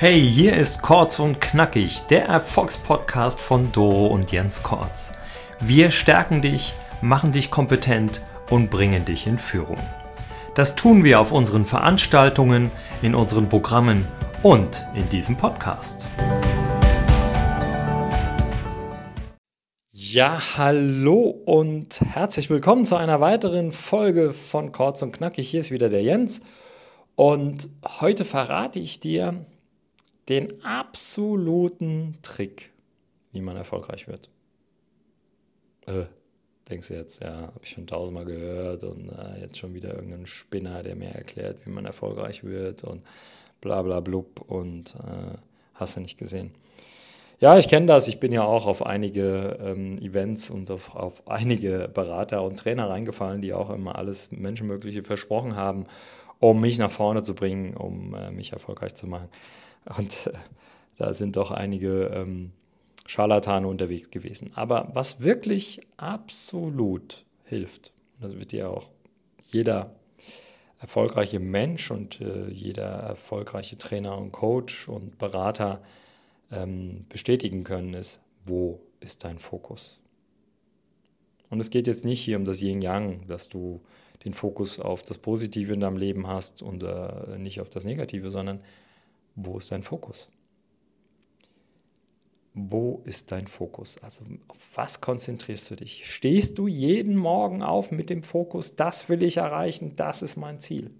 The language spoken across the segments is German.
Hey, hier ist Korz und Knackig, der Erfolgspodcast von Doro und Jens Korz. Wir stärken dich, machen dich kompetent und bringen dich in Führung. Das tun wir auf unseren Veranstaltungen, in unseren Programmen und in diesem Podcast. Ja, hallo und herzlich willkommen zu einer weiteren Folge von Korz und Knackig. Hier ist wieder der Jens und heute verrate ich dir den absoluten Trick, wie man erfolgreich wird. Äh, denkst du jetzt, ja, habe ich schon tausendmal gehört und äh, jetzt schon wieder irgendein Spinner, der mir erklärt, wie man erfolgreich wird und bla bla blub und äh, hast du nicht gesehen. Ja, ich kenne das. Ich bin ja auch auf einige ähm, Events und auf, auf, einige Berater und Trainer reingefallen, die auch immer alles Menschenmögliche versprochen haben, um mich nach vorne zu bringen, um äh, mich erfolgreich zu machen. Und äh, da sind doch einige ähm, Scharlatane unterwegs gewesen. Aber was wirklich absolut hilft, das wird ja auch jeder erfolgreiche Mensch und äh, jeder erfolgreiche Trainer und Coach und Berater ähm, bestätigen können, ist, wo ist dein Fokus? Und es geht jetzt nicht hier um das Yin-Yang, dass du den Fokus auf das Positive in deinem Leben hast und äh, nicht auf das Negative, sondern wo ist dein Fokus? Wo ist dein Fokus? Also auf was konzentrierst du dich? Stehst du jeden Morgen auf mit dem Fokus, das will ich erreichen, das ist mein Ziel?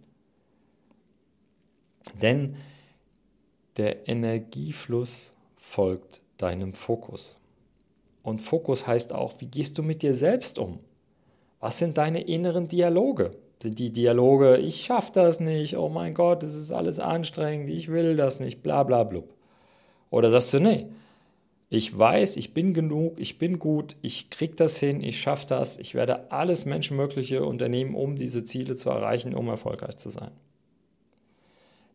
Denn der Energiefluss folgt deinem Fokus. Und Fokus heißt auch, wie gehst du mit dir selbst um? Was sind deine inneren Dialoge? Die Dialoge, ich schaffe das nicht, oh mein Gott, das ist alles anstrengend, ich will das nicht, bla bla blub. Oder sagst du, nee, ich weiß, ich bin genug, ich bin gut, ich krieg das hin, ich schaffe das, ich werde alles Menschenmögliche unternehmen, um diese Ziele zu erreichen, um erfolgreich zu sein.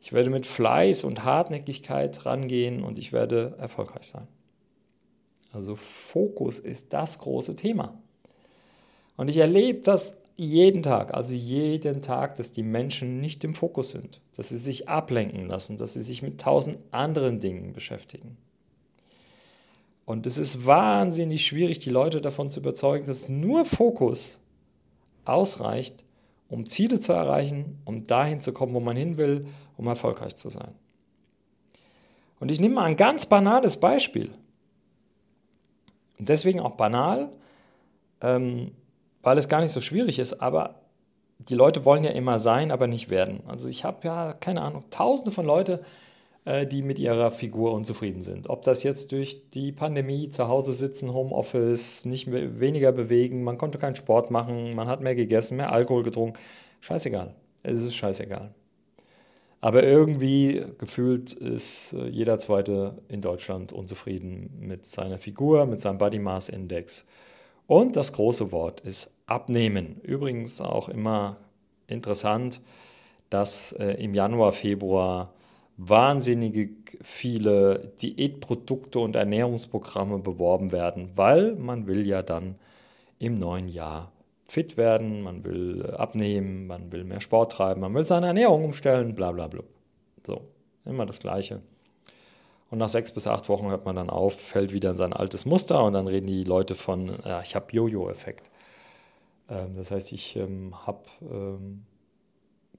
Ich werde mit Fleiß und Hartnäckigkeit rangehen und ich werde erfolgreich sein. Also Fokus ist das große Thema. Und ich erlebe das jeden Tag, also jeden Tag, dass die Menschen nicht im Fokus sind, dass sie sich ablenken lassen, dass sie sich mit tausend anderen Dingen beschäftigen. Und es ist wahnsinnig schwierig, die Leute davon zu überzeugen, dass nur Fokus ausreicht, um Ziele zu erreichen, um dahin zu kommen, wo man hin will, um erfolgreich zu sein. Und ich nehme mal ein ganz banales Beispiel. Und deswegen auch banal, ähm, weil es gar nicht so schwierig ist, aber die Leute wollen ja immer sein, aber nicht werden. Also ich habe ja, keine Ahnung, tausende von Leuten, äh, die mit ihrer Figur unzufrieden sind. Ob das jetzt durch die Pandemie zu Hause sitzen, Homeoffice, nicht mehr, weniger bewegen, man konnte keinen Sport machen, man hat mehr gegessen, mehr Alkohol getrunken. Scheißegal. Es ist scheißegal. Aber irgendwie gefühlt ist äh, jeder Zweite in Deutschland unzufrieden mit seiner Figur, mit seinem Body Mass Index. Und das große Wort ist abnehmen. Übrigens auch immer interessant, dass äh, im Januar, Februar wahnsinnige viele Diätprodukte und Ernährungsprogramme beworben werden, weil man will ja dann im neuen Jahr fit werden, man will abnehmen, man will mehr Sport treiben, man will seine Ernährung umstellen, bla bla bla. So, immer das Gleiche. Und nach sechs bis acht Wochen hört man dann auf, fällt wieder in sein altes Muster und dann reden die Leute von, ja, ich habe Jojo-Effekt. Ähm, das heißt, ich ähm, habe ähm,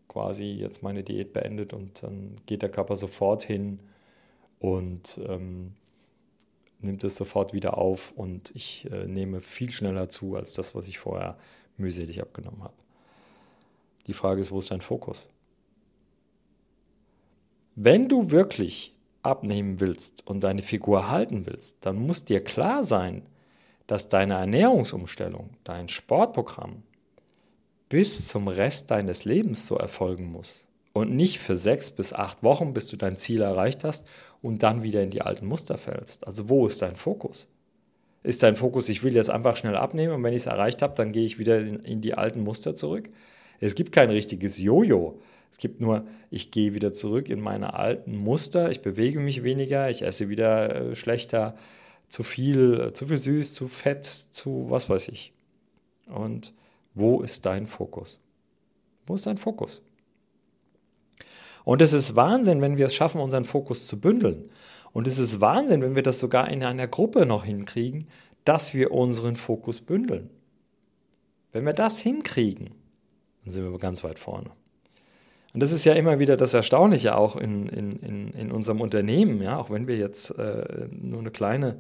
quasi jetzt meine Diät beendet und dann geht der Körper sofort hin und ähm, nimmt es sofort wieder auf und ich äh, nehme viel schneller zu als das, was ich vorher mühselig abgenommen habe. Die Frage ist, wo ist dein Fokus? Wenn du wirklich abnehmen willst und deine Figur halten willst, dann muss dir klar sein, dass deine Ernährungsumstellung, dein Sportprogramm, bis zum Rest deines Lebens so erfolgen muss. Und nicht für sechs bis acht Wochen, bis du dein Ziel erreicht hast und dann wieder in die alten Muster fällst. Also wo ist dein Fokus? Ist dein Fokus, ich will jetzt einfach schnell abnehmen und wenn ich es erreicht habe, dann gehe ich wieder in, in die alten Muster zurück? Es gibt kein richtiges Jojo. Es gibt nur, ich gehe wieder zurück in meine alten Muster, ich bewege mich weniger, ich esse wieder äh, schlechter, zu viel, äh, zu viel süß, zu fett, zu was weiß ich. Und wo ist dein Fokus? Wo ist dein Fokus? Und es ist Wahnsinn, wenn wir es schaffen, unseren Fokus zu bündeln. Und es ist Wahnsinn, wenn wir das sogar in einer Gruppe noch hinkriegen, dass wir unseren Fokus bündeln. Wenn wir das hinkriegen, dann sind wir ganz weit vorne. Und das ist ja immer wieder das Erstaunliche auch in, in, in, in unserem Unternehmen, ja, auch wenn wir jetzt äh, nur eine kleine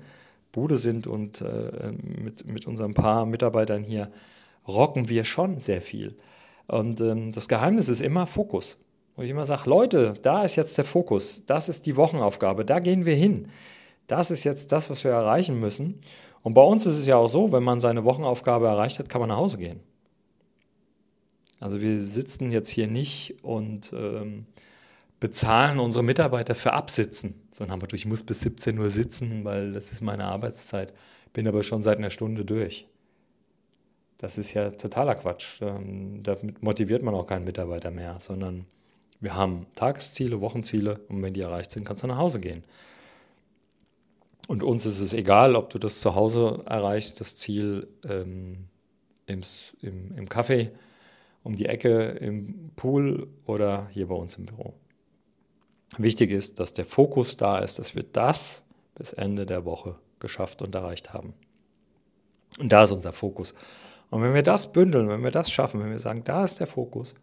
Bude sind und äh, mit, mit unseren paar Mitarbeitern hier rocken wir schon sehr viel. Und ähm, das Geheimnis ist immer Fokus. Wo ich immer sage, Leute, da ist jetzt der Fokus, das ist die Wochenaufgabe, da gehen wir hin. Das ist jetzt das, was wir erreichen müssen. Und bei uns ist es ja auch so, wenn man seine Wochenaufgabe erreicht hat, kann man nach Hause gehen. Also wir sitzen jetzt hier nicht und ähm, bezahlen unsere Mitarbeiter für Absitzen, sondern haben wir, ich muss bis 17 Uhr sitzen, weil das ist meine Arbeitszeit, bin aber schon seit einer Stunde durch. Das ist ja totaler Quatsch. Ähm, damit motiviert man auch keinen Mitarbeiter mehr, sondern wir haben Tagesziele, Wochenziele und wenn die erreicht sind, kannst du nach Hause gehen. Und uns ist es egal, ob du das zu Hause erreichst, das Ziel ähm, im, im, im Café, um die Ecke, im Pool oder hier bei uns im Büro. Wichtig ist, dass der Fokus da ist, dass wir das bis Ende der Woche geschafft und erreicht haben. Und da ist unser Fokus. Und wenn wir das bündeln, wenn wir das schaffen, wenn wir sagen, da ist der Fokus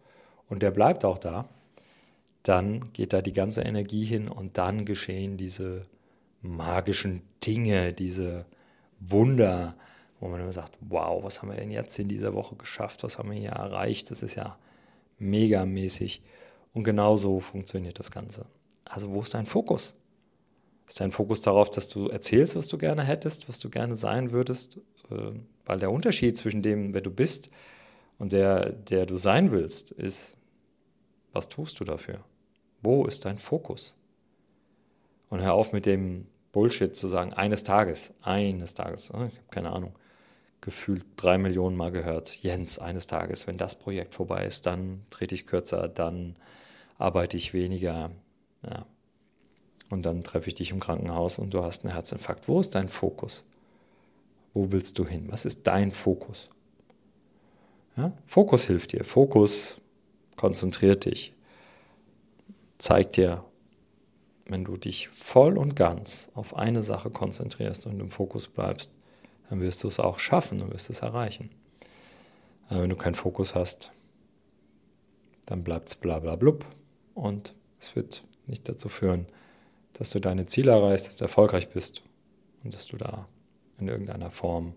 und der bleibt auch da, dann geht da die ganze Energie hin und dann geschehen diese magischen Dinge, diese Wunder, wo man immer sagt, wow, was haben wir denn jetzt in dieser Woche geschafft, was haben wir hier erreicht, das ist ja megamäßig. Und genau so funktioniert das Ganze. Also wo ist dein Fokus? Ist dein Fokus darauf, dass du erzählst, was du gerne hättest, was du gerne sein würdest? Äh, weil der Unterschied zwischen dem, wer du bist und der, der du sein willst, ist, was tust du dafür? Wo ist dein Fokus? Und hör auf mit dem Bullshit zu sagen, eines Tages, eines Tages, ich habe keine Ahnung, gefühlt drei Millionen Mal gehört, Jens, eines Tages, wenn das Projekt vorbei ist, dann trete ich kürzer, dann arbeite ich weniger. Ja. Und dann treffe ich dich im Krankenhaus und du hast einen Herzinfarkt. Wo ist dein Fokus? Wo willst du hin? Was ist dein Fokus? Ja? Fokus hilft dir. Fokus konzentriert dich. Zeigt dir, wenn du dich voll und ganz auf eine Sache konzentrierst und im Fokus bleibst, dann wirst du es auch schaffen, du wirst es erreichen. Aber wenn du keinen Fokus hast, dann bleibt es bla bla blub und es wird nicht dazu führen, dass du deine Ziele erreichst, dass du erfolgreich bist und dass du da in irgendeiner Form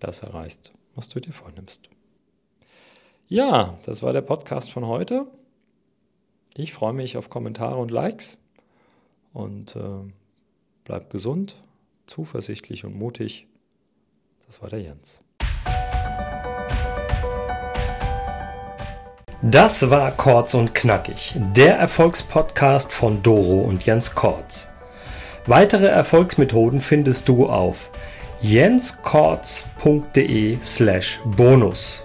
das erreichst, was du dir vornimmst. Ja, das war der Podcast von heute. Ich freue mich auf Kommentare und Likes und äh, bleib gesund, zuversichtlich und mutig. Das war der Jens. Das war Kurz und Knackig, der Erfolgspodcast von Doro und Jens Kortz. Weitere Erfolgsmethoden findest du auf jenskortz.de slash bonus.